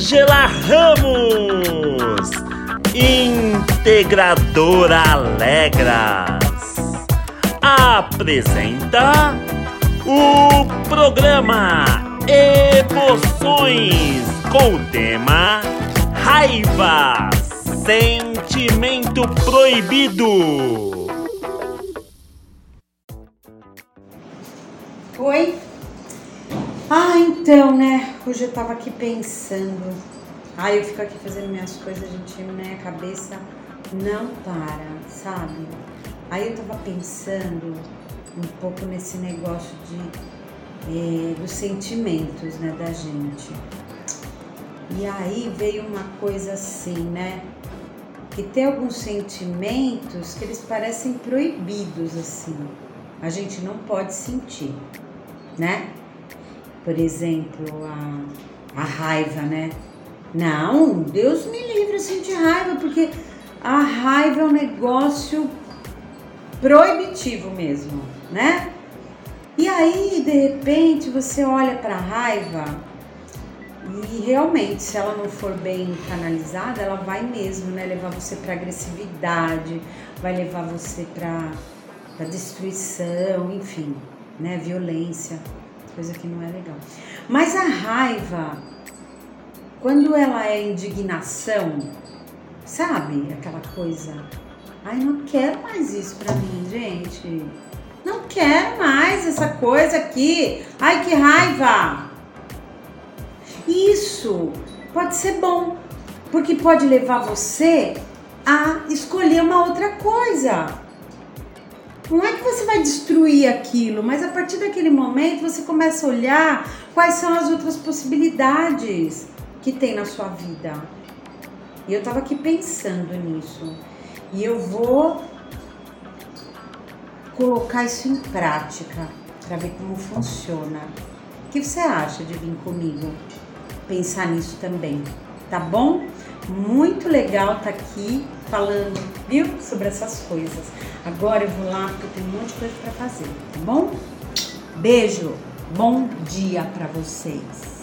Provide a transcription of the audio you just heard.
Ângela Ramos, integradora Alegras, apresenta o programa Emoções com o tema Raiva, sentimento proibido. Oi? Ah, então, né? Hoje eu tava aqui pensando. Ah, eu fico aqui fazendo minhas coisas, gente, minha cabeça não para, sabe? Aí eu tava pensando um pouco nesse negócio de eh, dos sentimentos, né, da gente. E aí veio uma coisa assim, né? Que tem alguns sentimentos que eles parecem proibidos, assim. A gente não pode sentir, né? Por exemplo, a, a raiva, né? Não, Deus me livre assim de raiva, porque a raiva é um negócio proibitivo mesmo, né? E aí, de repente, você olha para a raiva e realmente, se ela não for bem canalizada, ela vai mesmo, né? Levar você para agressividade, vai levar você para destruição, enfim, né? Violência coisa que não é legal. Mas a raiva, quando ela é indignação, sabe? Aquela coisa. Ai, não quero mais isso pra mim, gente. Não quero mais essa coisa aqui. Ai, que raiva! Isso pode ser bom, porque pode levar você a escolher uma outra coisa. Não é que você vai destruir aquilo, mas a partir daquele momento você começa a olhar quais são as outras possibilidades que tem na sua vida. E eu tava aqui pensando nisso. E eu vou colocar isso em prática para ver como funciona. O que você acha de vir comigo pensar nisso também? Tá bom? Muito legal estar tá aqui falando, viu, sobre essas coisas. Agora eu vou lá porque tenho um monte de coisa para fazer, tá bom? Beijo, bom dia para vocês.